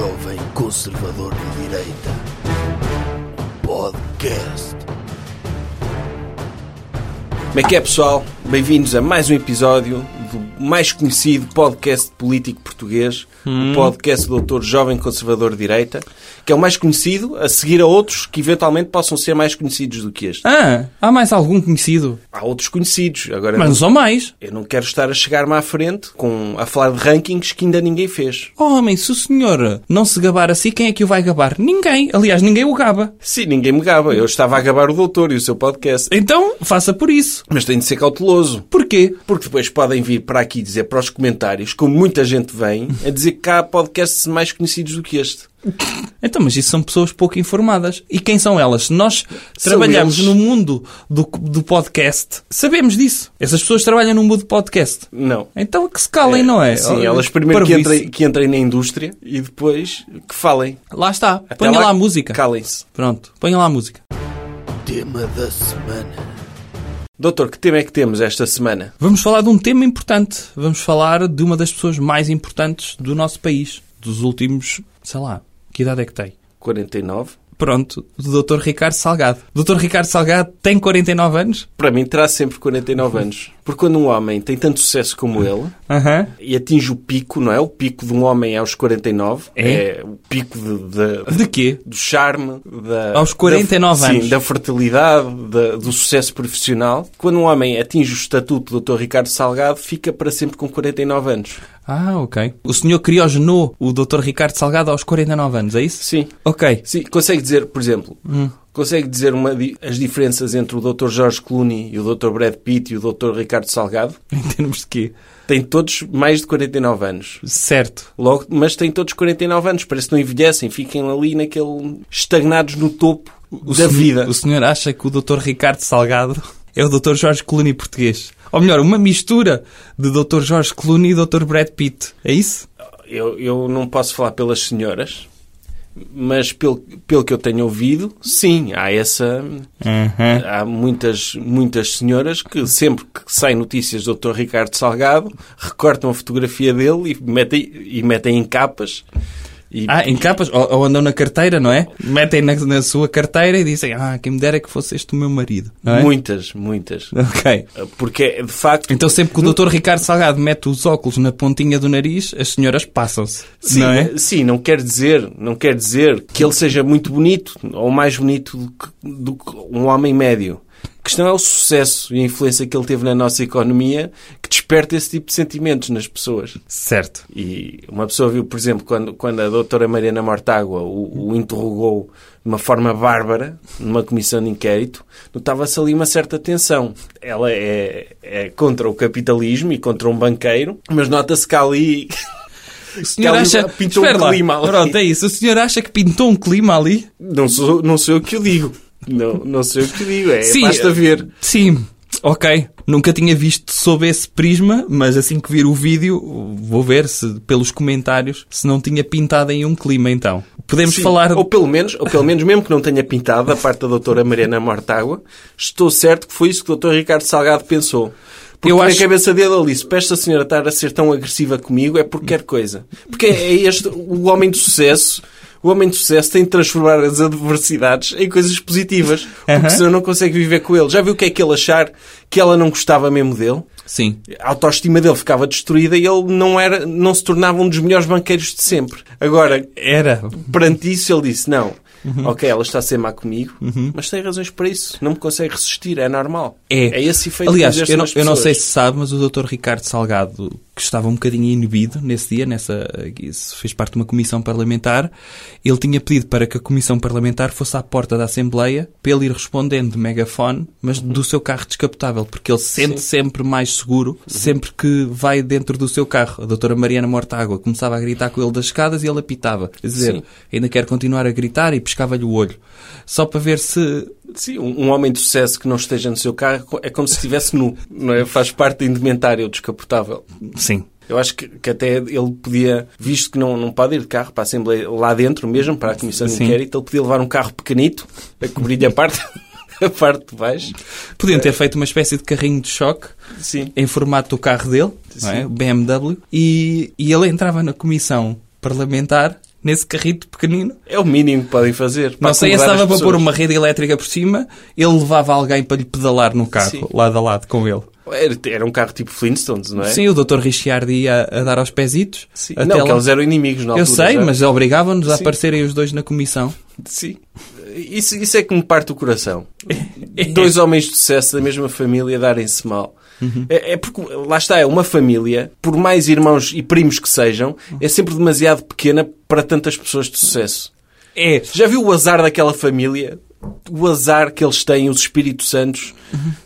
jovem conservador de direita. Podcast. Como é que é, pessoal? Bem-vindos a mais um episódio do mais conhecido podcast político português, o podcast do Doutor Jovem Conservador de Direita, que é o mais conhecido, a seguir a outros que eventualmente possam ser mais conhecidos do que este. Ah, há mais algum conhecido? Há outros conhecidos. Agora, Mas não são mais. eu não quero estar a chegar-me à frente com, a falar de rankings que ainda ninguém fez. Oh, homem, se o senhor não se gabar assim, quem é que o vai gabar? Ninguém. Aliás, ninguém o gaba. Sim, ninguém me gaba. Eu estava a gabar o doutor e o seu podcast. Então, faça por isso. Mas tenho de ser cauteloso. Porquê? Porque depois podem vir para aqui dizer para os comentários, como muita gente vem, a dizer que há podcasts mais conhecidos do que este. Então, mas isso são pessoas pouco informadas. E quem são elas? Se nós trabalhamos eles. no mundo do, do podcast, sabemos disso. Essas pessoas trabalham no mundo do podcast. Não. Então que se calem, não é? Sim, Oh, elas primeiro que entrem, que entrem na indústria e depois que falem. Lá está. Até Ponha lá a música. Calem-se. Pronto, ponha lá a música. Tema da semana. Doutor, que tema é que temos esta semana? Vamos falar de um tema importante. Vamos falar de uma das pessoas mais importantes do nosso país. Dos últimos, sei lá, que idade é que tem? 49. Pronto, do Dr. Ricardo Salgado. Dr. Ricardo Salgado tem 49 anos? Para mim terá sempre 49 anos. Porque quando um homem tem tanto sucesso como ele Aham. e atinge o pico, não é? O pico de um homem é aos 49. É? o pico de, de- De quê? do charme, da, Aos 49 da, anos. Sim, da fertilidade, da- do sucesso profissional. Quando um homem atinge o estatuto do Dr. Ricardo Salgado, fica para sempre com 49 anos. Ah, ok. O senhor criogenou o Dr. Ricardo Salgado aos 49 anos, é isso? Sim. Ok. Sim, consegue dizer, por exemplo, Hum. Consegue dizer uma as diferenças entre o Dr. George Clooney e o Dr. Brad Pitt e o Dr. Ricardo Salgado? Em termos de quê? Têm todos mais de 49 anos. Certo. Logo, mas têm todos 49 anos. Parece que não envelhecem. Fiquem ali naquele... estagnados no topo O da vida. O senhor acha que o Dr. Ricardo Salgado é o Dr. Jorge Clooney português? Ou melhor, uma mistura de Dr. Jorge Clooney e Dr. Brad Pitt. É isso? Eu, eu não posso falar pelas senhoras, mas pelo, pelo que eu tenho ouvido, sim, há essa... Há muitas, muitas senhoras que sempre que saem notícias do Dr. Ricardo Salgado, recortam a fotografia dele e metem, e metem em capas. E, Ah, em capas? Ou, ou andam na carteira, não é? Metem na, na sua carteira e dizem, ah, quem me dera que fosse este o meu marido. É? Muitas, muitas. Ok. Porque, de facto... Então sempre que o Dr. Ricardo Salgado mete os óculos na pontinha do nariz, as senhoras passam-se. Sim, não é? sim, não quer dizer, não quer dizer que ele seja muito bonito ou mais bonito do que, do que um homem médio. Questão é o sucesso e a influência que ele teve na nossa economia que desperta esse tipo de sentimentos nas pessoas. Certo. E uma pessoa viu, por exemplo, quando, quando a doutora Mariana Mortágua o, o interrogou de uma forma bárbara numa comissão de inquérito, notava-se ali uma certa tensão. Ela é, é contra o capitalismo e contra um banqueiro, mas nota-se que ali... O senhor acha... pintou um lá. clima ali. Pronto, é isso. O senhor acha que pintou um clima ali? Não sou, não sou eu que o digo. Não, não sou eu que o digo. É, Sim, basta ver. Sim, ok. Nunca tinha visto sob esse prisma, mas assim que vir o vídeo, vou ver se pelos comentários se não tinha pintado em um clima então. Podemos Sim, falar. Ou pelo menos, ou pelo menos, mesmo que não tenha pintado, da parte da doutora Mariana Mortágua, estou certo que foi isso que o doutor Ricardo Salgado pensou. Porque Eu na acho- cabeça dele ele disse, para esta senhora estar a ser tão agressiva comigo é porque quer coisa. Porque é este, o homem de sucesso, o homem de sucesso tem de transformar as adversidades em coisas positivas. Porque Aham. senão não consegue viver com ele. Já viu o que é que ele achar que ela não gostava mesmo dele? Sim. a autoestima dele ficava destruída e ele não, era, não se tornava um dos melhores banqueiros de sempre. Agora, Era. perante isso, ele disse: Não, Uhum. ok, ela está a ser má comigo, mas tem razões para isso. Não me consegue resistir, é normal. É. É esse efeito Aliás, que eu não, eu não sei se sabe, mas o Dr. Ricardo Salgado, que estava um bocadinho inibido nesse dia, nessa, fez parte de uma comissão parlamentar, ele tinha pedido para que a comissão parlamentar fosse à porta da Assembleia para ele ir respondendo de megafone, mas do seu carro descapotável, porque ele se sente sempre mais seguro sempre que vai dentro do seu carro. A doutora Mariana Mortágua começava a gritar com ele das escadas e ele apitava. Quer dizer, Sim. ainda quer continuar a gritar e pescava-lhe o olho. Só para ver se Sim, um, homem de sucesso que não esteja no seu carro é como se estivesse nu. Não é? Faz parte da indumentária, o descapotável. Sim. Eu acho que, que até ele podia, visto que não, não pode ir de carro para a Assembleia lá dentro mesmo, para a Comissão de Sim. Inquérito, ele podia levar um carro pequenito a cobrir-lhe a parte, a parte de baixo. Podiam ter feito uma espécie de carrinho de choque Sim. em formato do carro dele, é? BMW, e, e ele entrava na comissão parlamentar nesse carrito pequenino. É o mínimo que podem fazer. Não sei, estava para pôr uma rede elétrica por cima, ele levava alguém para lhe pedalar no carro, Sim. lado a lado com ele. Era, era um carro tipo Flintstones, não é? Sim, o Dr. Richard ia a dar aos pezitos. Sim. Não, lá. que eles eram inimigos na Eu altura. sei, já. mas obrigavam-nos a aparecerem os dois na comissão. Sim. Isso, isso é que me parte o coração. Dois homens de sucesso da mesma família darem-se mal. É, é porque, lá está, é uma família, por mais irmãos e primos que sejam, é sempre demasiado pequena para tantas pessoas de sucesso. É, Já viu o azar daquela família? O azar que eles têm, os Espíritos Santos,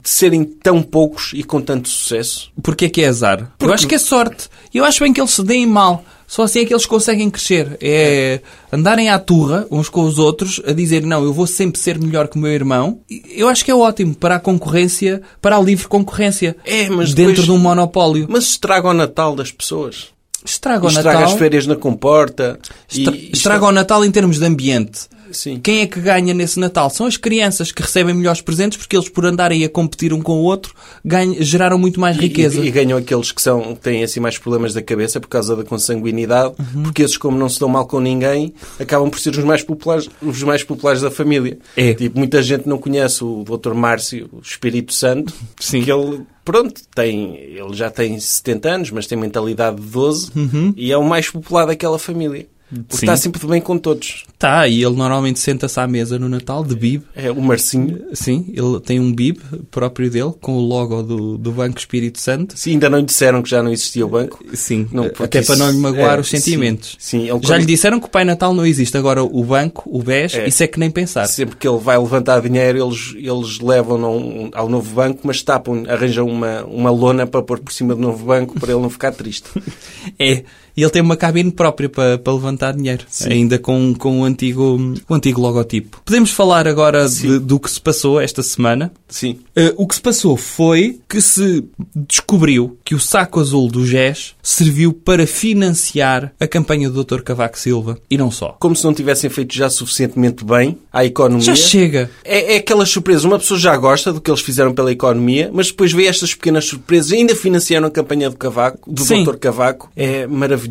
de serem tão poucos e com tanto sucesso? porque é que é azar? Eu Porque- acho que é sorte. Eu acho bem que eles se deem mal. Só assim é que eles conseguem crescer. É andarem à turra uns com os outros a dizer não, eu vou sempre ser melhor que o meu irmão. Eu acho que é ótimo para a concorrência, para a livre concorrência. É, mas dentro depois- de um monopólio. Mas estraga o Natal das pessoas. Estraga o Estraga Natal. as férias na comporta. Estra- e estraga o Natal em termos de ambiente. Sim. Quem é que ganha nesse Natal? São as crianças que recebem melhores presentes porque eles, por andarem a competir um com o outro, ganham- geraram muito mais riqueza. E, e ganham aqueles que são, que têm assim mais problemas da cabeça por causa da consanguinidade, Uhum. porque esses, como não se dão mal com ninguém, acabam por ser os mais populares, os mais populares da família. É. Tipo, muita gente não conhece o Dr. Márcio, o Espírito Santo, Sim. que ele, pronto, tem, ele já tem 70 anos, mas tem mentalidade de 12 e é o mais popular daquela família. Porque. Sim. está sempre de bem com todos. Tá, e ele normalmente senta-se à mesa no Natal de bib. É o Marcinho. Sim, ele tem um bib próprio dele, com o logo do, do Banco Espírito Santo. Sim, ainda não lhe disseram que já não existia o banco. Sim, Não, porque até para isso- não lhe magoar é, os sentimentos. sim, sim, ele Já lhe disseram que o Pai Natal não existe. Agora, o banco, o BES, É. isso é que nem pensar. Sempre que ele vai levantar dinheiro, eles, eles um- ao novo banco, mas tapam, arranjam uma, uma lona para pôr por cima do novo banco para ele não ficar triste. É. E ele tem uma cabine própria para, para levantar dinheiro. Ainda com, com o, antigo, o antigo logotipo. Podemos falar agora de- do que se passou esta semana. Sim. Uh, o que se passou foi que se descobriu que o saco azul do GES serviu para financiar a campanha do Dr. Cavaco Silva. E não só. Como se não tivessem feito já suficientemente bem à economia. Já chega. É, é aquelas surpresas. Uma pessoa já gosta do que eles fizeram pela economia, mas depois vê estas pequenas surpresas e ainda financiaram a campanha do Cavaco, do Sim. Dr. Cavaco. É maravilhoso.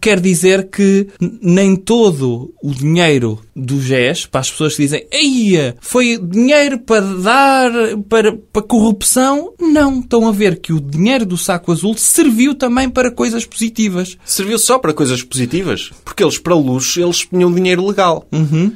Quer dizer que nem todo o dinheiro do GES, para as pessoas que dizem Eia, foi dinheiro para dar para, para corrupção, não. Estão a ver que o dinheiro do saco azul serviu também para coisas positivas. Serviu só para coisas positivas. Porque eles, para luxo, eles punham dinheiro legal.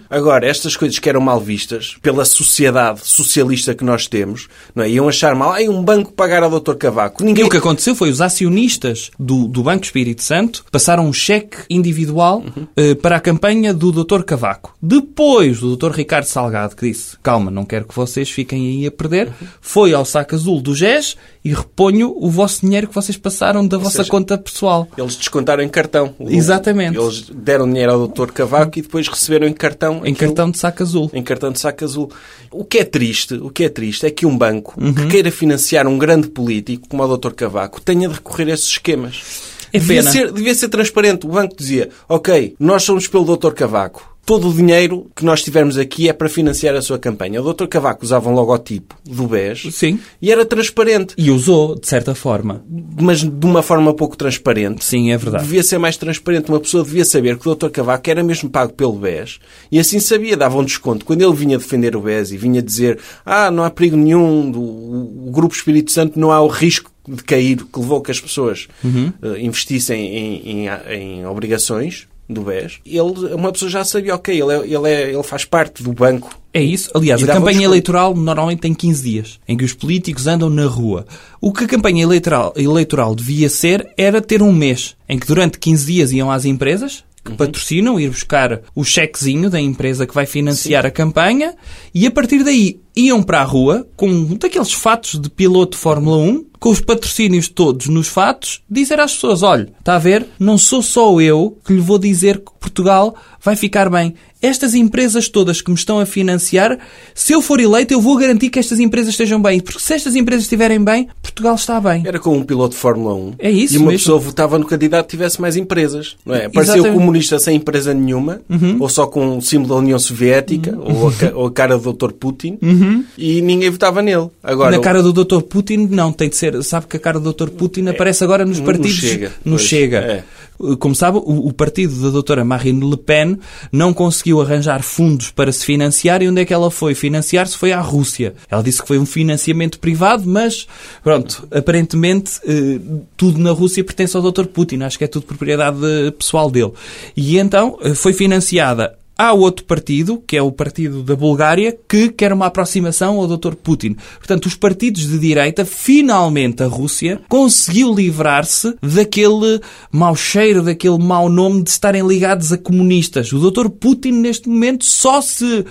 Agora, estas coisas que eram mal vistas pela sociedade socialista que nós temos, não é? Iam achar mal, ai, um banco pagar ao Dr. Cavaco. E Ninguém... o que aconteceu foi os acionistas do, do Banco Espírito Santo passaram um cheque individual eh, para a campanha do Dr. Cavaco. Depois, o Dr. Ricardo Salgado, que disse, calma, não quero que vocês fiquem aí a perder, foi ao saco azul do GES e reponho o vosso dinheiro que vocês passaram da vossa seja, conta pessoal. Eles descontaram em cartão. Exatamente. Eles deram dinheiro ao Dr. Cavaco e depois receberam em cartão. Em aquilo- cartão de saco azul. Em cartão de saco azul. O que é triste, o que é triste é que um banco Uhum. que queira financiar um grande político como o Dr. Cavaco tenha de recorrer a esses esquemas. É devia, pena. ser, devia ser transparente. O banco dizia, ok, nós somos pelo Dr. Cavaco. Todo o dinheiro que nós tivermos aqui é para financiar a sua campanha. O Dr. Cavaco usava um logotipo do BES Sim. e era transparente. E usou, de certa forma. Mas de uma forma pouco transparente. Sim, é verdade. Devia ser mais transparente. Uma pessoa devia saber que o Dr. Cavaco era mesmo pago pelo BES e assim sabia, dava um desconto. Quando ele vinha defender o BES e vinha dizer ah, não há perigo nenhum, do, o Grupo Espírito Santo não há o risco de cair que levou que as pessoas Uhum. eh, investissem em, em, em obrigações do BES, ele, uma pessoa já sabia, ok, ele, é- ele, é- ele faz parte do banco. É isso. Aliás, a campanha eleitoral normalmente tem 15 dias, em que os políticos andam na rua. O que a campanha eleitoral, eleitoral devia ser era ter um mês, em que durante 15 dias iam às empresas que Uhum. patrocinam, ir buscar o chequezinho da empresa que vai financiar a campanha e a partir daí iam para a rua com um daqueles fatos de piloto de Fórmula 1, com os patrocínios todos nos fatos, dizer às pessoas, olha, está a ver, não sou só eu que lhe vou dizer que Portugal vai ficar bem. Estas empresas todas que me estão a financiar, se eu for eleito, eu vou garantir que estas empresas estejam bem. Porque se estas empresas estiverem bem, Portugal está bem. Era como um piloto de Fórmula 1. É isso E uma mesmo. pessoa votava no candidato que tivesse mais empresas. Não é? Parecia o. Uhum. comunista sem empresa nenhuma, ou só com o símbolo da União Soviética, ou, a, ou a cara do Dr. Putin. E ninguém votava nele. Agora, Na cara do Dr. Putin, não, tem de ser. Sabe que a cara do Dr. Putin aparece agora nos no partidos. Chega, no pois, Chega. é. Como sabe, o, o partido da doutora Marine Le Pen não conseguiu arranjar fundos para se financiar e onde é que ela foi financiar-se? Foi à Rússia. Ela disse que foi um financiamento privado, mas, pronto, aparentemente eh, tudo na Rússia pertence ao Dr. Putin. Acho que é tudo propriedade eh, pessoal dele. E então eh, foi financiada Há outro partido, que é o partido da Bulgária, que quer uma aproximação ao Dr. Putin. Portanto, os partidos de direita, finalmente a Rússia, conseguiu livrar-se daquele mau cheiro, daquele mau nome de estarem ligados a comunistas. O Dr. Putin, neste momento, só se,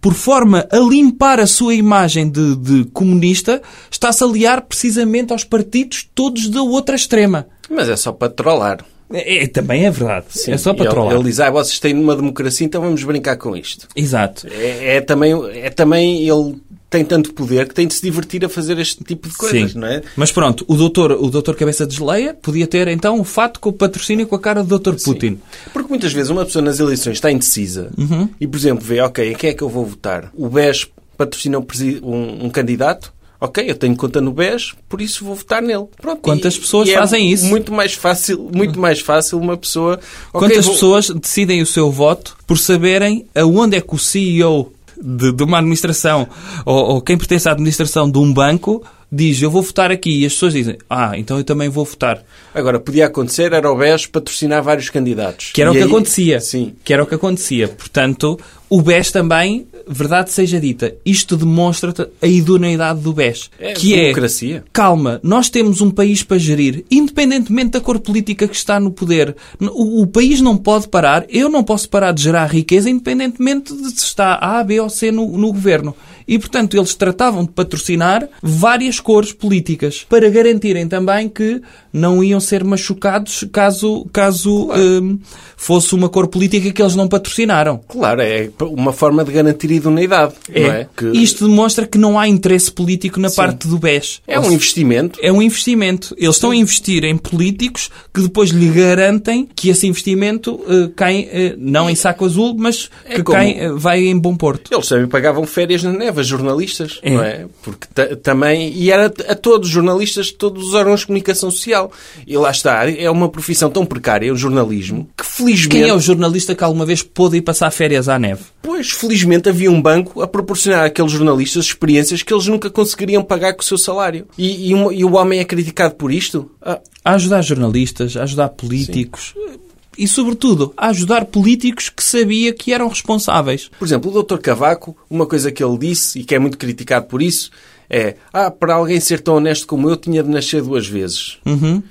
por forma a limpar a sua imagem de, de comunista, está-se a aliar precisamente aos partidos todos da outra extrema. Mas é só para trollar. É, também é verdade. é só para ele, trollar. ele diz, ah, vocês têm uma democracia, então vamos brincar com isto. Exato. É, é também, é também ele tem tanto poder que tem de se divertir a fazer este tipo de coisas, Sim. não é? Mas pronto, o doutor, o doutor Cabeça de Geleia podia ter então o fato com o patrocínio com a cara do doutor Putin. Porque muitas vezes uma pessoa nas eleições está indecisa Uhum. e, por exemplo, vê, ok, em quem é que eu vou votar? O BES patrocina um, um- um candidato? Ok, eu tenho conta no BES, por isso vou votar nele. Pronto, Quantas e- pessoas e é fazem isso? Muito mais fácil, muito mais fácil uma pessoa... ok, Quantas vou- pessoas decidem o seu voto por saberem aonde é que o CEO de, de uma administração ou, ou quem pertence à administração de um banco diz eu vou votar aqui e as pessoas dizem ah, então eu também vou votar. Agora, podia acontecer, era o BES patrocinar vários candidatos. Que era o E que aí- acontecia. Sim. Que era o que acontecia. Portanto, o BES também, verdade seja dita, isto demonstra a idoneidade do BES. É que democracia. é, calma, nós temos um país para gerir, independentemente da cor política que está no poder. O, o país não pode parar, eu não posso parar de gerar riqueza, independentemente de se está A, B ou C no, no governo. E, portanto, eles tratavam de patrocinar várias cores políticas para garantirem também que não iam ser machucados caso, caso hum, fosse uma cor política que eles não patrocinaram. Claro, é uma forma de garantir idoneidade, não é? Que Isto demonstra que não há interesse político na parte do BES. é um investimento. é um investimento. Eles estão a investir em políticos que depois lhe garantem que esse investimento eh, cai, eh, não em saco azul, mas É que como- cai, eh, vai em bom porto. Eles também pagavam férias na neve, jornalistas, É. não é? Porque ta- também, e era a todos, jornalistas de todos os órgãos de comunicação social. E lá está, é uma profissão tão precária, o jornalismo, que felizmente, Quem é o jornalista que alguma vez pôde ir passar férias à neve? pois, felizmente havia um banco a proporcionar àqueles jornalistas experiências que eles nunca conseguiriam pagar com o seu salário. E, e um- e o homem é criticado por isto? Ah, A ajudar jornalistas, a ajudar políticos e, sobretudo, a ajudar políticos que sabia que eram responsáveis. Por exemplo, o Dr. Cavaco, uma coisa que ele disse e que é muito criticado por isso é: ah, para alguém ser tão honesto como eu, tinha de nascer duas vezes.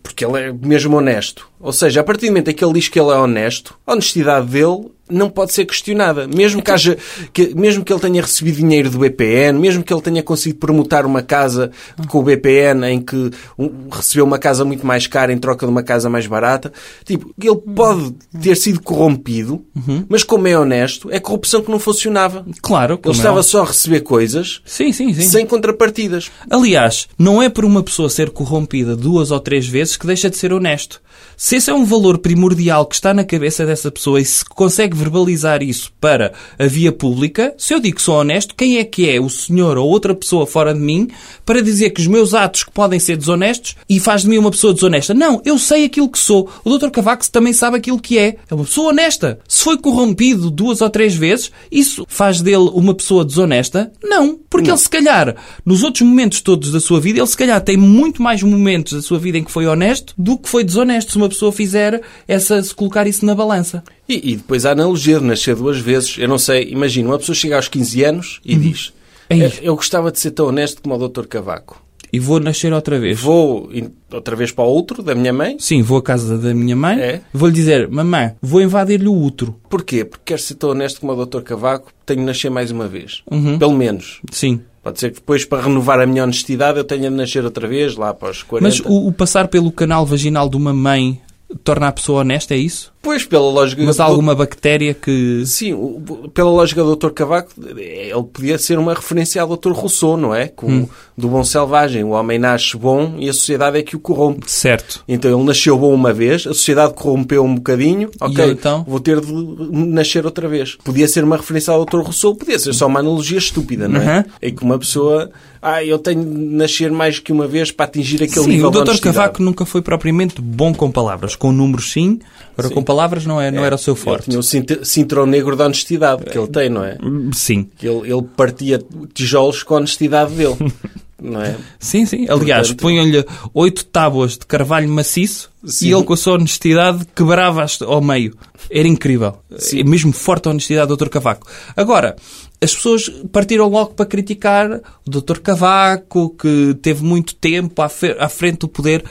Porque ele é mesmo honesto. Ou seja, a partir do momento em que ele diz que ele é honesto, a honestidade dele não pode ser questionada. Mesmo que, haja, que, mesmo que ele tenha recebido dinheiro do BPN, mesmo que ele tenha conseguido promotar uma casa com o BPN em que um- recebeu uma casa muito mais cara em troca de uma casa mais barata, tipo, ele pode ter sido corrompido, mas como é honesto, é corrupção que não funcionava. Claro, Ele estava é. só a receber coisas Sim, sim, sim. sem contrapartidas. Aliás, não é por uma pessoa ser corrompida duas ou três vezes que deixa de ser honesto. Se esse é um valor primordial que está na cabeça dessa pessoa e se consegue verbalizar isso para a via pública, se eu digo que sou honesto, quem é que é o senhor ou outra pessoa fora de mim para dizer que os meus atos que podem ser desonestos e faz de mim uma pessoa desonesta? Não, eu sei aquilo que sou. O Dr. Cavaco também sabe aquilo que é. É uma pessoa honesta. Se foi corrompido duas ou três vezes, isso faz dele uma pessoa desonesta? Não, porque ele se calhar, nos outros momentos todos da sua vida, ele se calhar tem muito mais momentos da sua vida em que foi honesto do que foi desonesto, se uma pessoa fizer essa, se colocar isso na balança. E, e depois a analogia de nascer duas vezes. Eu não sei, imagina, uma pessoa chega aos 15 anos e diz: Ei. "Eu- Eu gostava de ser tão honesto como o Dr. Cavaco. E vou nascer outra vez. Vou outra vez para o outro, da minha mãe. Sim, vou à casa da minha mãe, É. vou-lhe dizer, mamãe, vou invadir-lhe o útero. Porquê? Porque quero ser tão honesto como o Dr. Cavaco, tenho de nascer mais uma vez. Uhum. Pelo menos. Sim. Pode ser que depois, para renovar a minha honestidade, eu tenha de nascer outra vez, lá para os 40. Mas o, o passar pelo canal vaginal de uma mãe torna a pessoa honesta, é isso? Pois, pela lógica... Mas há alguma bactéria que... Sim, o- pela lógica do Dr. Cavaco, ele podia ser uma referência ao Dr. Rousseau, não é? Com, Hum. Do bom selvagem. O homem nasce bom e a sociedade é que o corrompe. Certo. Então ele nasceu bom uma vez, a sociedade corrompeu um bocadinho, ok, eu, então? vou ter de nascer outra vez. Podia ser uma referência ao Dr. Rousseau, podia ser só uma analogia estúpida, não é? Uhum. É que uma pessoa, ah, eu tenho de nascer mais que uma vez para atingir aquele Sim, nível o de Dr. honestidade. Cavaco nunca foi propriamente bom com palavras. Com números, sim. Agora, com palavras não, é, não era o seu Ele forte. tinha o cint- cinturão negro da honestidade que ele tem, não é? Sim. Que ele, ele partia tijolos com a honestidade dele, não é? Sim, sim. Aliás, Portanto- punham-lhe oito tábuas de carvalho maciço Sim. e ele, com a sua honestidade, quebrava-as ao meio. Era incrível. É mesmo forte a honestidade do Dr. Cavaco. Agora, as pessoas partiram logo para criticar o Dr. Cavaco, que teve muito tempo à, à frente do poder.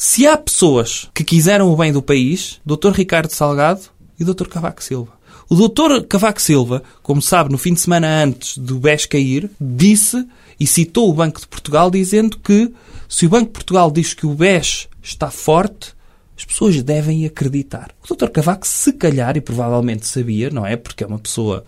Se há pessoas que quiseram o bem do país, Dr. Ricardo Salgado e Dr. Cavaco Silva. O Dr. Cavaco Silva, como sabe, no fim de semana antes do BES cair, disse e citou o Banco de Portugal dizendo que se o Banco de Portugal diz que o BES está forte, as pessoas devem acreditar. O Dr. Cavaco, se calhar, e provavelmente sabia, não é? Porque é uma pessoa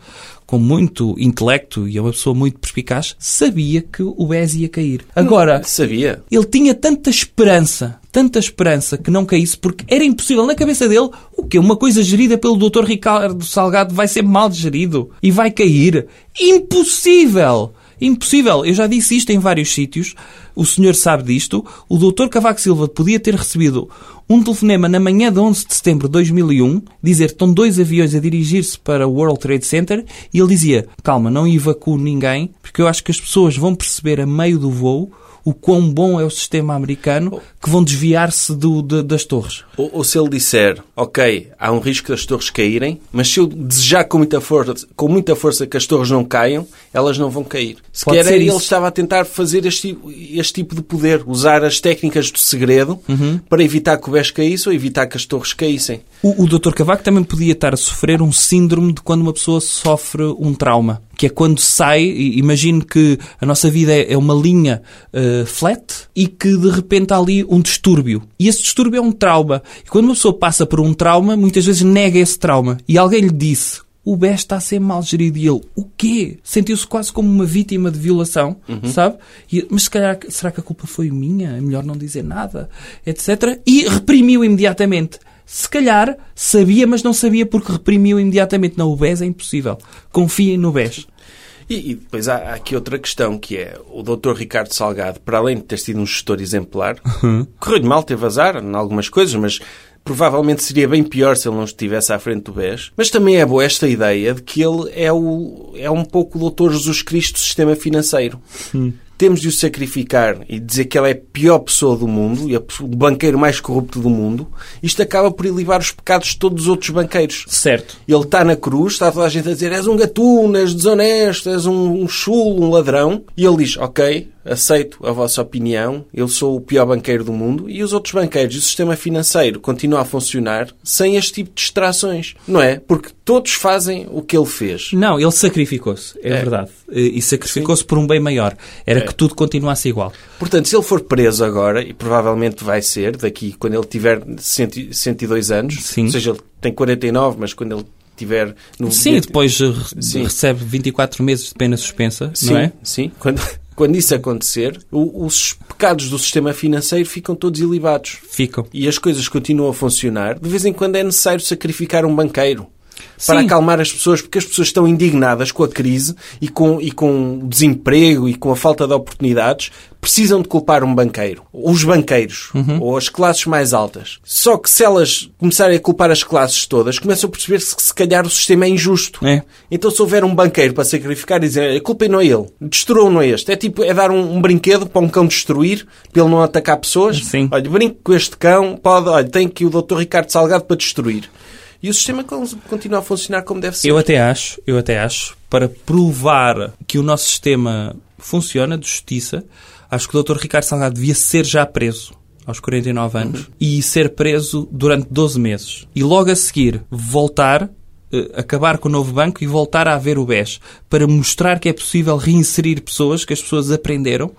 com muito intelecto e é uma pessoa muito perspicaz, sabia que o BES ia cair. Agora, Sabia. ele tinha tanta esperança, tanta esperança que não caísse, porque era impossível na cabeça dele o quê? Uma coisa gerida pelo Dr. Ricardo Salgado vai ser mal gerido e vai cair. Impossível! Impossível! Eu já disse isto em vários sítios. O senhor sabe disto. O Dr. Cavaco Silva podia ter recebido um telefonema na manhã de 11 de setembro de 2001, dizer que estão dois aviões a dirigir-se para o World Trade Center, e ele dizia, calma, não evacuo ninguém, porque eu acho que as pessoas vão perceber a meio do voo o quão bom é o sistema americano que vão desviar-se de- das torres. Ou, ou se ele disser, ok, há um risco das torres caírem, mas se eu desejar com muita força, com muita força que as torres não caiam, elas não vão cair. Se Pode ele isso. estava a tentar fazer este, este tipo de poder, usar as técnicas do segredo Uhum. para evitar que o BES caísse ou evitar que as torres caíssem. O, o Dr. Cavaco também podia estar a sofrer um síndrome de quando uma pessoa sofre um trauma. Que é quando sai, imagine que a nossa vida é é uma linha eh, flat e que de repente há ali um distúrbio. E esse distúrbio é um trauma. E quando uma pessoa passa por um trauma, muitas vezes nega esse trauma. E alguém lhe disse, o BES está a ser mal gerido. E ele, o quê? Sentiu-se quase como uma vítima de violação, sabe? E, mas se calhar, será que a culpa foi minha? É melhor não dizer nada, etc. E reprimiu imediatamente. Se calhar sabia, mas não sabia porque reprimiu imediatamente. Não, o BES é impossível. Confiem no BES. E, e depois há, há aqui outra questão, que é o Dr. Ricardo Salgado, para além de ter sido um gestor exemplar, correu-lhe mal, teve azar em algumas coisas, mas provavelmente seria bem pior se ele não estivesse à frente do BES. Mas também é boa esta ideia de que ele é, o, é um pouco o Dr. Jesus Cristo do sistema financeiro. Temos de o sacrificar e dizer que ele é a pior pessoa do mundo e o banqueiro mais corrupto do mundo. Isto acaba por elevar os pecados de todos os outros banqueiros. Certo. Ele está na cruz, está toda a gente a dizer és um gatuno, és desonesto, és um, um chulo, um ladrão. E ele diz, ok, aceito a vossa opinião, eu sou o pior banqueiro do mundo. E os outros banqueiros e o sistema financeiro continuam a funcionar sem este tipo de distrações, não é? Porque todos fazem o que ele fez. Não, ele sacrificou-se, é, É. verdade. E sacrificou-se por um bem maior. Era que tudo continuasse igual. Portanto, se ele for preso agora, e provavelmente vai ser, daqui quando ele tiver 100 102 anos, Sim. ou seja, ele tem 49, mas quando ele tiver... No Sim, depois Sim. recebe 24 meses de pena suspensa, Sim, não é? sim. Quando, quando isso acontecer, o- os pecados do sistema financeiro ficam todos ilibados. Ficam. E as coisas continuam a funcionar. De vez em quando é necessário sacrificar um banqueiro. Para Sim. acalmar as pessoas, porque as pessoas estão indignadas com a crise e com, e com o desemprego e com a falta de oportunidades, precisam de culpar um banqueiro. Os banqueiros, ou as classes mais altas. Só que se elas começarem a culpar as classes todas, começam a perceber-se que se calhar o sistema é injusto. É. Então, se houver um banqueiro para sacrificar e dizer a culpa não é ele, destruam-no este. É tipo, é dar um, um brinquedo para um cão destruir, para ele não atacar pessoas. Sim. Olha, brinque com este cão, pode, olha, tem aqui o Dr. Ricardo Salgado para destruir. E o sistema con- continua a funcionar como deve ser. Eu até acho, eu até acho, para provar que o nosso sistema funciona de justiça, acho que o Dr. Ricardo Salgado devia ser já preso aos 49 anos e ser preso durante 12 meses. E logo a seguir voltar, eh, acabar com o novo banco e voltar a haver o BES para mostrar que é possível reinserir pessoas, que as pessoas aprenderam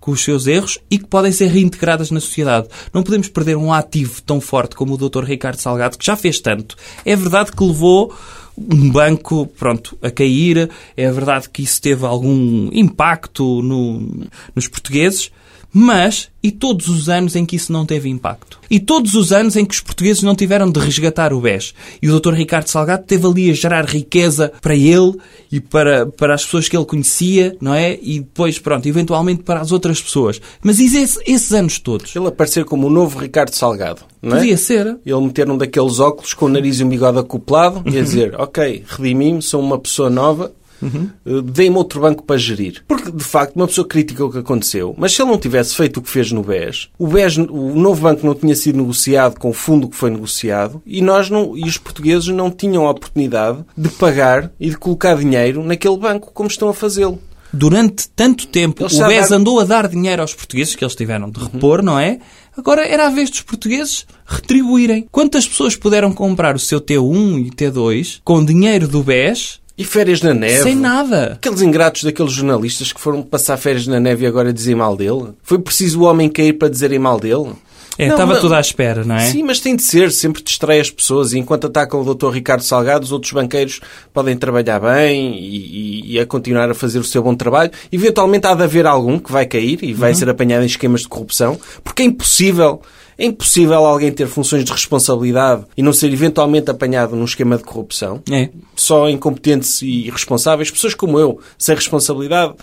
com os seus erros e que podem ser reintegradas na sociedade. Não podemos perder um ativo tão forte como o Dr. Ricardo Salgado, que já fez tanto. É verdade que levou um banco, pronto, a cair. É verdade que isso teve algum impacto no, nos portugueses, mas e todos os anos em que isso não teve impacto? E todos os anos em que os portugueses não tiveram de resgatar o BES? E o Dr. Ricardo Salgado teve ali a gerar riqueza para ele e para, para as pessoas que ele conhecia, não é? E depois, pronto, eventualmente para as outras pessoas. Mas e esses, esses anos todos? Ele aparecer como o novo Ricardo Salgado, não é? Podia ser. Ele meter um daqueles óculos com o nariz e um bigode acoplado e dizer, ok, redimi-me, sou uma pessoa nova, Uhum. Dei-me outro banco para gerir. Porque, de facto, uma pessoa critica o que aconteceu. Mas se ele não tivesse feito o que fez no BES, o BES, o novo banco não tinha sido negociado com o fundo que foi negociado e nós não, e os portugueses não tinham a oportunidade de pagar e de colocar dinheiro naquele banco como estão a fazê-lo. Durante tanto tempo, Eles o BES dar... andou a dar dinheiro aos portugueses, que eles tiveram de repor, uhum. não é? Agora era a vez dos portugueses retribuírem. Quantas pessoas puderam comprar o seu T1 e T2 com dinheiro do BES e férias na neve? Sem nada. Aqueles ingratos daqueles jornalistas que foram passar férias na neve e agora dizem mal dele? Foi preciso o homem cair para dizerem mal dele? É, não, estava mas... tudo à espera, não é? Sim, mas tem de ser, sempre distrai as pessoas. E enquanto atacam o Dr. Ricardo Salgado, os outros banqueiros podem trabalhar bem e, e, e, a continuar a fazer o seu bom trabalho. Eventualmente há de haver algum que vai cair e vai uhum. ser apanhado em esquemas de corrupção, porque é impossível é impossível alguém ter funções de responsabilidade e não ser eventualmente apanhado num esquema de corrupção. É. Só incompetentes e irresponsáveis, pessoas como eu, sem responsabilidade,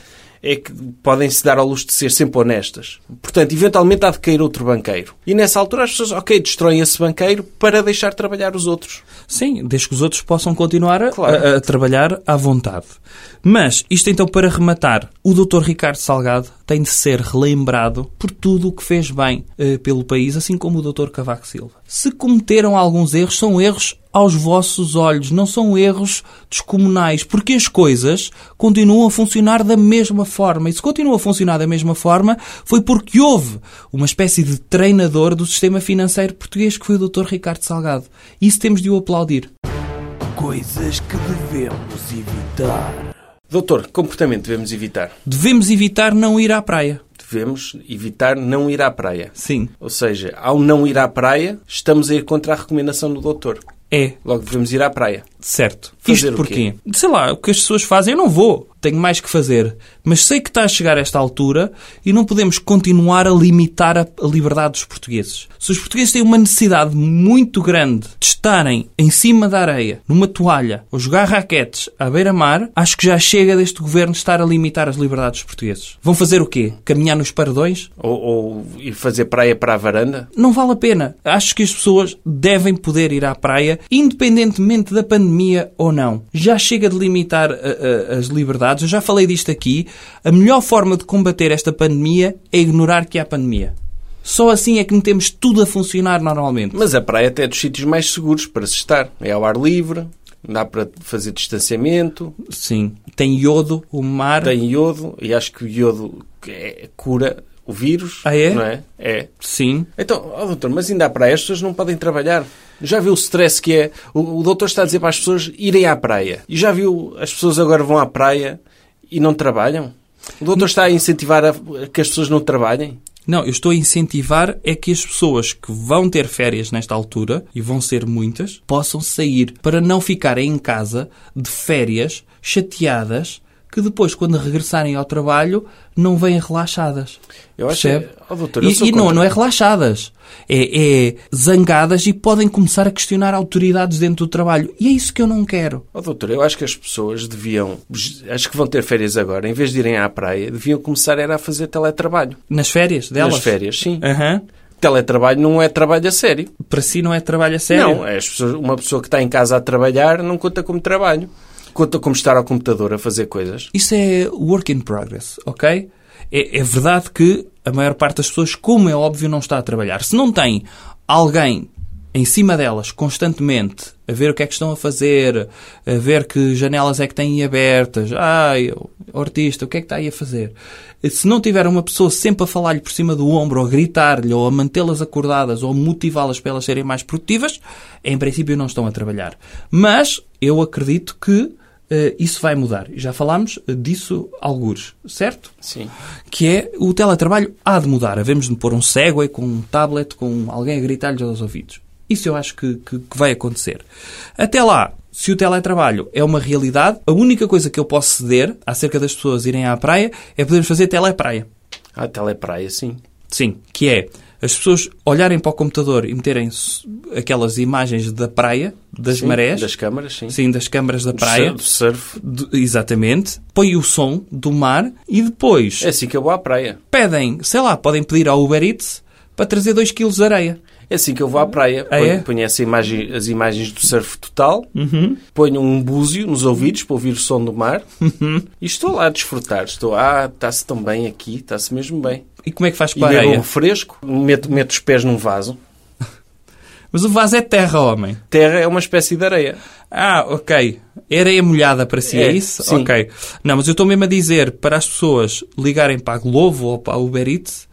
é que podem se dar ao luxo de ser sempre honestas. Portanto, eventualmente há de cair outro banqueiro. E nessa altura as pessoas, ok, destroem esse banqueiro para deixar trabalhar os outros. Sim, desde que os outros possam continuar a, claro. a, a trabalhar à vontade. Mas, isto então para rematar, o Dr. Ricardo Salgado tem de ser relembrado por tudo o que fez bem uh, pelo país, assim como o Dr. Cavaco Silva. Se cometeram alguns erros, são erros aos vossos olhos, não são erros descomunais, porque as coisas continuam a funcionar da mesma forma. E se continuam a funcionar da mesma forma, foi porque houve uma espécie de treinador do sistema financeiro português, que foi o Dr. Ricardo Salgado. Isso temos de o aplaudir. Coisas que devemos evitar. Doutor, comportamento devemos evitar? Devemos evitar não ir à praia. Devemos evitar não ir à praia. Sim. Ou seja, ao não ir à praia, estamos a ir contra a recomendação do doutor. É. Logo devemos ir à praia. Certo. Fazer Isto porquê? Sei lá, o que as pessoas fazem, eu não vou tenho mais que fazer. Mas sei que está a chegar a esta altura e não podemos continuar a limitar a liberdade dos portugueses. Se os portugueses têm uma necessidade muito grande de estarem em cima da areia, numa toalha, ou jogar raquetes à beira-mar, acho que já chega deste governo estar a limitar as liberdades dos portugueses. Vão fazer o quê? Caminhar nos paredões? Ou, ou ir fazer praia para a varanda? Não vale a pena. Acho que as pessoas devem poder ir à praia, independentemente da pandemia ou não. Já chega de limitar a, a, as liberdades eu já falei disto aqui, a melhor forma de combater esta pandemia é ignorar que há pandemia. Só assim é que metemos tudo a funcionar normalmente. Mas a praia até é dos sítios mais seguros para se estar. É ao ar livre, dá para fazer distanciamento. Sim. Tem iodo, o mar. Tem iodo, e acho que o iodo é, cura o vírus. Ah, é? Não é? É. Sim. Então, oh, doutor, mas ainda à praia as pessoas não podem trabalhar. Já viu o stress que é? O, o doutor está a dizer para as pessoas irem à praia. E já viu as pessoas agora vão à praia e não trabalham? O doutor está a incentivar a, que as pessoas não trabalhem? Não, eu estou a incentivar é que as pessoas que vão ter férias nesta altura, e vão ser muitas, possam sair para não ficarem em casa de férias chateadas que depois, quando regressarem ao trabalho, não vêm relaxadas. Eu acho Percebe? Que... Oh, doutor, e, e não, não é relaxadas. É, é, zangadas e podem começar a questionar autoridades dentro do trabalho. E é isso que eu não quero. Oh, doutor, eu acho que as pessoas deviam, acho que vão ter férias agora, em vez de irem à praia, deviam começar era a fazer teletrabalho. Nas férias delas? Nas férias, sim. Uhum. Teletrabalho não é trabalho a sério. Para si não é trabalho a sério? Não, é pessoas, uma pessoa que está em casa a trabalhar não conta como trabalho conta como estar ao computador a fazer coisas. Isso é work in progress, ok? É, é, verdade que a maior parte das pessoas, como é óbvio, não está a trabalhar. Se não tem alguém em cima delas constantemente a ver o que é que estão a fazer, a ver que janelas é que têm abertas, ai, o artista, o que é que está aí a fazer? Se não tiver uma pessoa sempre a falar-lhe por cima do ombro, ou a gritar-lhe, ou a mantê-las acordadas, ou motivá-las para elas serem mais produtivas, em princípio não estão a trabalhar. Mas eu acredito que isso vai mudar. Já falámos eh, disso algures, certo? Sim. Que é o teletrabalho há de mudar. Havemos de pôr um Segway com um tablet, com alguém a gritar-lhes aos ouvidos. Isso eu acho que, que, que vai acontecer. Até lá, se o teletrabalho é uma realidade, a única coisa que eu posso ceder acerca das pessoas irem à praia é podermos fazer telepraia. Ah, telepraia, sim. Sim, que é as pessoas olharem para o computador e meterem aquelas imagens da praia, das sim, marés. Das câmaras, sim. Sim, das câmaras da praia. Do surf. Do, exatamente. Põe o som do mar e depois... É assim que eu vou à praia. Pedem, sei lá, podem pedir ao Uber Eats para trazer 2 kg de areia. É assim que eu vou à praia. Ah, ponho, é? ponho essa imagem, as imagens do surf total, Uhum. ponho um búzio nos ouvidos para ouvir o som do mar Uhum. e estou lá a desfrutar. Estou, ah, está-se tão bem aqui, está-se mesmo bem. E como é que faz E com a areia? um fresco, meto, meto os pés num vaso. Mas o vaso é terra, homem. Terra é uma espécie de areia. Ah, ok. Areia molhada para si, é, É, isso? sim. Ok. Não, mas eu estou mesmo a dizer para as pessoas ligarem para a Glovo ou para a Uber Eats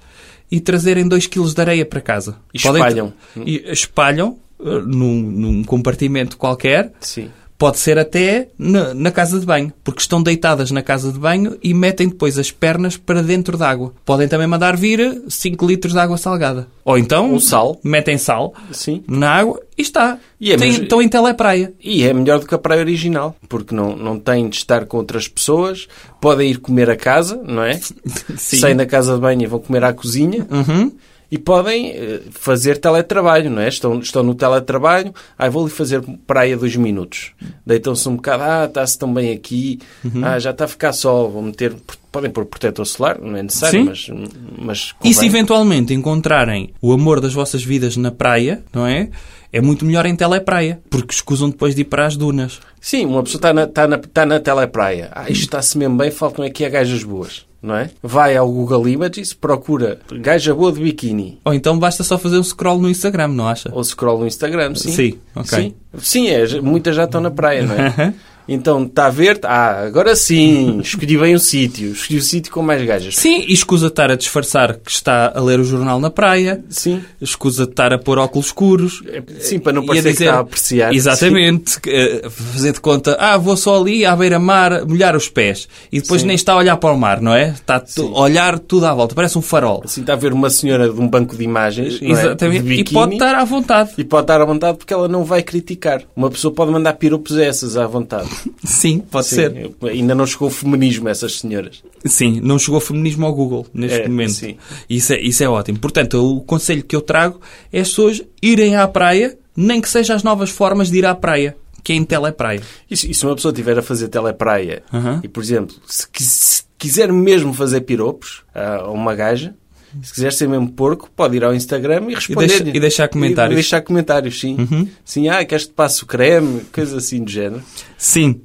e trazerem 2 kg de areia para casa. E Podem- espalham. E espalham eh, num, num compartimento qualquer. Sim. Pode ser até na, na casa de banho, porque estão deitadas na casa de banho e metem depois as pernas para dentro da água. Podem também mandar vir 5 litros de água salgada. Ou então Ou sal. metem sal Sim. na água e está. E é Tem- mesmo- Estão em telepraia. E é melhor do que a praia original, porque não, não têm de estar com outras pessoas, podem ir comer a casa, não é? Sim. Saem da casa de banho e vão comer à cozinha. Uhum. E podem eh, fazer teletrabalho, não é? Estão, estão no teletrabalho, aí vou-lhe fazer praia dois minutos. Deitam-se um bocado, ah, está-se tão bem aqui, Uhum. ah, já está a ficar sol, vou meter... Podem pôr protetor solar, não é necessário, Sim. mas, mas E se eventualmente encontrarem o amor das vossas vidas na praia, não é? É muito melhor em telepraia, porque escusam depois de ir para as dunas. Sim, uma pessoa está na, está na, está na telepraia. Ah, isto está-se mesmo bem, faltam aqui a gajas boas, não é? Vai ao Google Images, procura gaja boa de biquíni. Ou então basta só fazer um scroll no Instagram, não acha? Ou scroll no Instagram, sim. Sim, ok. Sim, sim é, muitas já estão na praia, não é? Então, está a ver? Ah, agora sim, escolhi bem o sítio. Escolhi o sítio com mais gajas. Sim, e escusa de estar a disfarçar que está a ler o jornal na praia, Sim, escusa de estar a pôr óculos escuros. É- sim para não parecer que dizer- está a apreciar. Exatamente. que, eh, Fazer de conta, ah, vou só ali à beira-mar molhar os pés. E depois Sim. nem está a olhar para o mar, não é? Está a Sim. olhar tudo à volta. Parece um farol. Assim está a ver uma senhora de um banco de imagens, é? Exatamente. De E pode estar à vontade. E pode estar à vontade porque ela não vai criticar. Uma pessoa pode mandar piropos essas à vontade. Sim, pode Sim, ser. Ainda não chegou o feminismo a essas senhoras. Sim, não chegou feminismo ao Google neste É, momento. sim. Isso é, isso é ótimo. Portanto, o conselho que eu trago é as pessoas irem à praia, nem que seja as novas formas de ir à praia, que é em telepraia. E se, e se uma pessoa estiver a fazer telepraia Aham. e, por exemplo, se, se quiser mesmo fazer piropos a a uma gaja, se quiser ser mesmo porco, pode ir ao Instagram e responder. deixa- e deixar comentários. E deixar comentários, sim. Uhum. Sim, ah, queres que te passe o creme, coisas assim do género. Sim.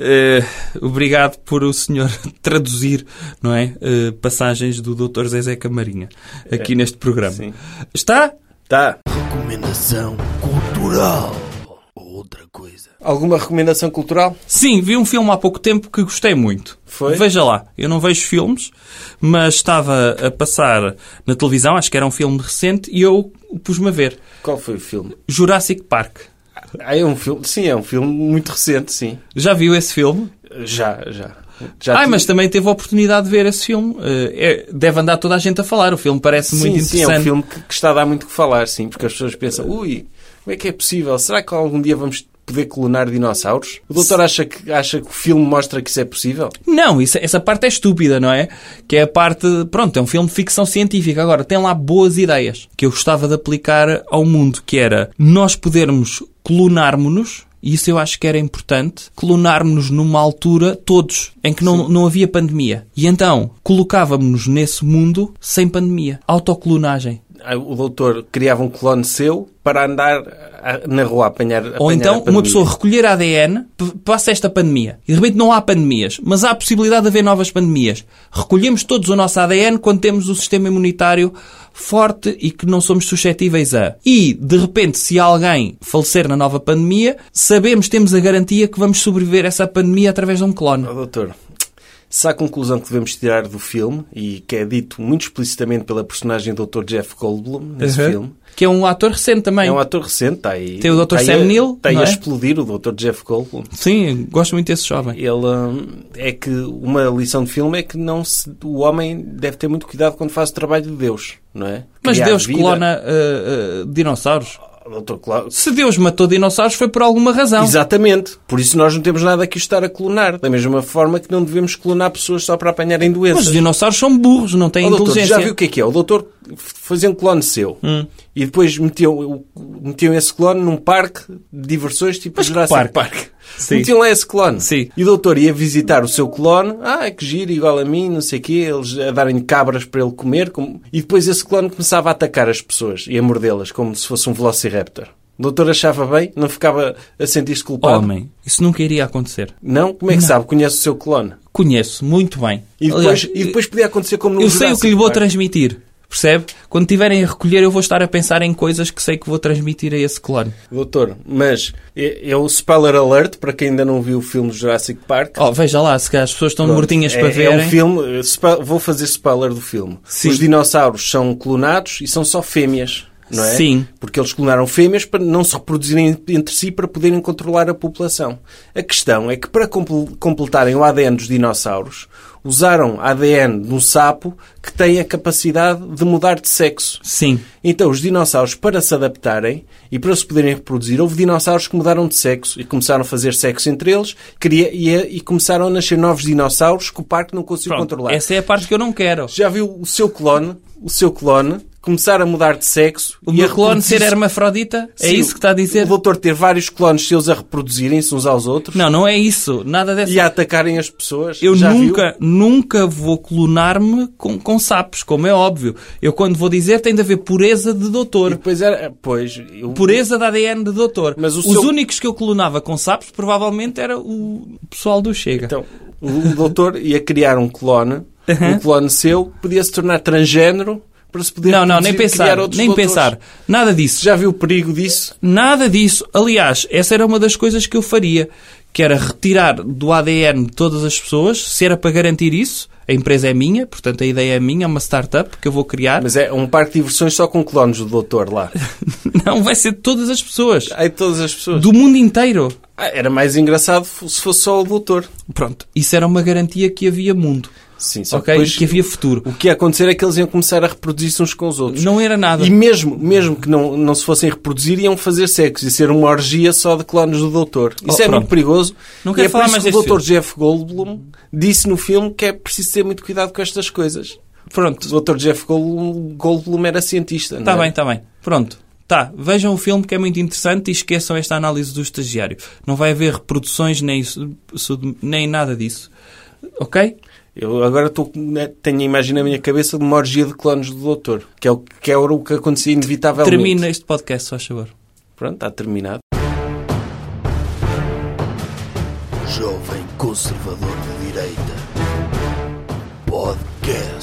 Eh, obrigado por o senhor traduzir, não é? Eh, passagens do Dr. Zezé Camarinha aqui neste programa. Sim. Está? Tá. Recomendação cultural. Ou outra coisa. Alguma recomendação cultural? Sim, vi um filme há pouco tempo que gostei muito. Foi? Veja lá, eu não vejo filmes, mas estava a passar na televisão, acho que era um filme recente, e eu pus-me a ver. Qual foi o filme? Jurassic Park. Ah, é um filme, sim, é um filme muito recente, sim. Já viu esse filme? Já, já. já Ai, tive- mas também teve a oportunidade de ver esse filme. Eh, é- deve andar toda a gente a falar. O filme parece sim, muito sim, é interessante. um filme que, que está a dar muito o que falar, sim, porque as pessoas pensam, ui, como é que é possível? Será que algum dia vamos poder clonar dinossauros? O doutor acha que, acha que o filme mostra que isso é possível? Não, isso- essa parte é estúpida, não é? Que é a parte. Pronto, é um filme de ficção científica. Agora, tem lá boas ideias que eu gostava de aplicar ao mundo, que era nós podermos clonarmos-nos. E isso eu acho que era importante. Clonarmos-nos numa altura, todos, em que não, não havia pandemia. E então, colocávamos-nos nesse mundo sem pandemia. Autoclonagem. O doutor criava um clone seu para andar na rua a apanhar, Ou a então uma pessoa recolher ADN, passa esta pandemia. E de repente não há pandemias, mas há a possibilidade de haver novas pandemias. Recolhemos todos o nosso ADN quando temos o sistema imunitário forte e que não somos suscetíveis a. E, de repente, se alguém falecer na nova pandemia, sabemos, temos a garantia que vamos sobreviver a essa pandemia através de um clone. Oh, doutor, Se há a conclusão que devemos tirar do filme, e que é dito muito explicitamente pela personagem do Dr. Jeff Goldblum nesse Uhum. filme, Que é um ator recente também. é um ator recente, está aí. Tem o Dr. aí Sam Neill, Está aí não a é? explodir o Dr. Jeff Goldblum. Sim, gosto muito desse jovem. Ele hum, é que uma lição de filme é que não se- o homem deve ter muito cuidado quando faz o trabalho de Deus, não é? Mas Criar Deus vida. clona uh, uh, dinossauros. Dr. Cla- Se Deus matou dinossauros foi por alguma razão. Exatamente. Por isso nós não temos nada que o estar a clonar. Da mesma forma que não devemos clonar pessoas só para apanharem doenças. Mas os dinossauros são burros, não têm Ó, doutor, inteligência. já viu o que é que é? O doutor fazia um clone seu Hum. e depois metiam, metiam esse clone num parque de diversões tipo Mas Jurassic parque? Park. Sim. Metiam lá esse clone. Sim. E o doutor ia visitar o seu clone. Ah, é que giro, igual a mim, não sei o quê. Eles a darem cabras para ele comer. como- E depois esse clone começava a atacar as pessoas e a mordê-las como se fosse um velociraptor. O doutor achava bem? Não ficava a sentir-se culpado? Homem, isso nunca iria acontecer. Não? Como é que sabe? Conhece o seu clone. Conheço muito bem. E depois, Aliás, e depois podia acontecer como no eu sei o Jurassic que lhe vou Park. transmitir. Percebe? Quando estiverem a recolher, eu vou estar a pensar em coisas que sei que vou transmitir a esse clone. Doutor, mas é, é o spoiler alert para quem ainda não viu o filme do Jurassic Park. Oh, veja lá, se as pessoas estão Pronto, mortinhas é, para É verem. um filme, eh, vou fazer spoiler do filme. Sim. Os dinossauros são clonados e são só fêmeas, não é? Sim. Porque eles clonaram fêmeas para não se reproduzirem entre si para poderem controlar a população. A questão é que para comple- completarem o ADN dos dinossauros, usaram ADN de um sapo que tem a capacidade de mudar de sexo. Sim. Então, os dinossauros, para se adaptarem e para se poderem reproduzir, houve dinossauros que mudaram de sexo e começaram a fazer sexo entre eles queria, e, e começaram a nascer novos dinossauros que o parque não conseguiu Pronto, controlar. essa é a parte que eu não quero. Já viu o seu clone, o seu clone, começar a mudar de sexo O meu clone ser hermafrodita? É Sim, isso que está a dizer? O doutor ter vários clones seus a reproduzirem-se uns aos outros Não, não é isso. Nada dessa. e a atacarem as pessoas. Eu Já viu? nunca, nunca vou clonar-me com, com sapos, como é óbvio. Eu quando vou dizer tem de haver pureza de E doutor. depois era... Pois... Eu... Pureza de ADN de doutor. Mas o Os seu- únicos que eu clonava com sapos provavelmente era o pessoal do Chega. Então, o doutor ia criar um clone, Uhum. um clone seu, podia se tornar transgénero para se poder não, não, nem pensar. Nem doutores. pensar. Nada disso. Já viu o perigo disso? Nada disso. Aliás, essa era uma das coisas que eu faria, que era retirar do ADN de todas as pessoas, se era para garantir isso, a empresa é minha, portanto a ideia é minha, é uma startup que eu vou criar. Mas é um parque de diversões só com clones do doutor lá. Não, vai ser de todas as pessoas. Aí todas as pessoas. Do mundo inteiro. Ah, era mais engraçado se fosse só o doutor. Pronto, isso era uma garantia que havia mundo. Sim, só ok? que Que havia futuro. o que ia acontecer é que eles iam começar a reproduzir-se uns com os outros. Não era nada. E mesmo, mesmo que não, não se fossem reproduzir, iam fazer sexo e ser uma orgia só de clones do doutor. Isso Oh, é pronto. muito perigoso. Não quero é falar isso mais que o doutor Jeff Goldblum disse no filme que é preciso ter muito cuidado com estas coisas. Pronto, O doutor Jeff Goldblum, Goldblum era cientista. está é? bem, está bem. Pronto. Tá, vejam o filme que é muito interessante e esqueçam esta análise do estagiário. Não vai haver reproduções nem, nem nada disso. Ok? Eu agora estou, né, tenho a imagem na minha cabeça de uma orgia de clones do doutor, que é o que, é o que acontecia inevitavelmente. Termina este podcast, faz favor. Pronto, está terminado. Jovem Conservador de Direita. Podcast.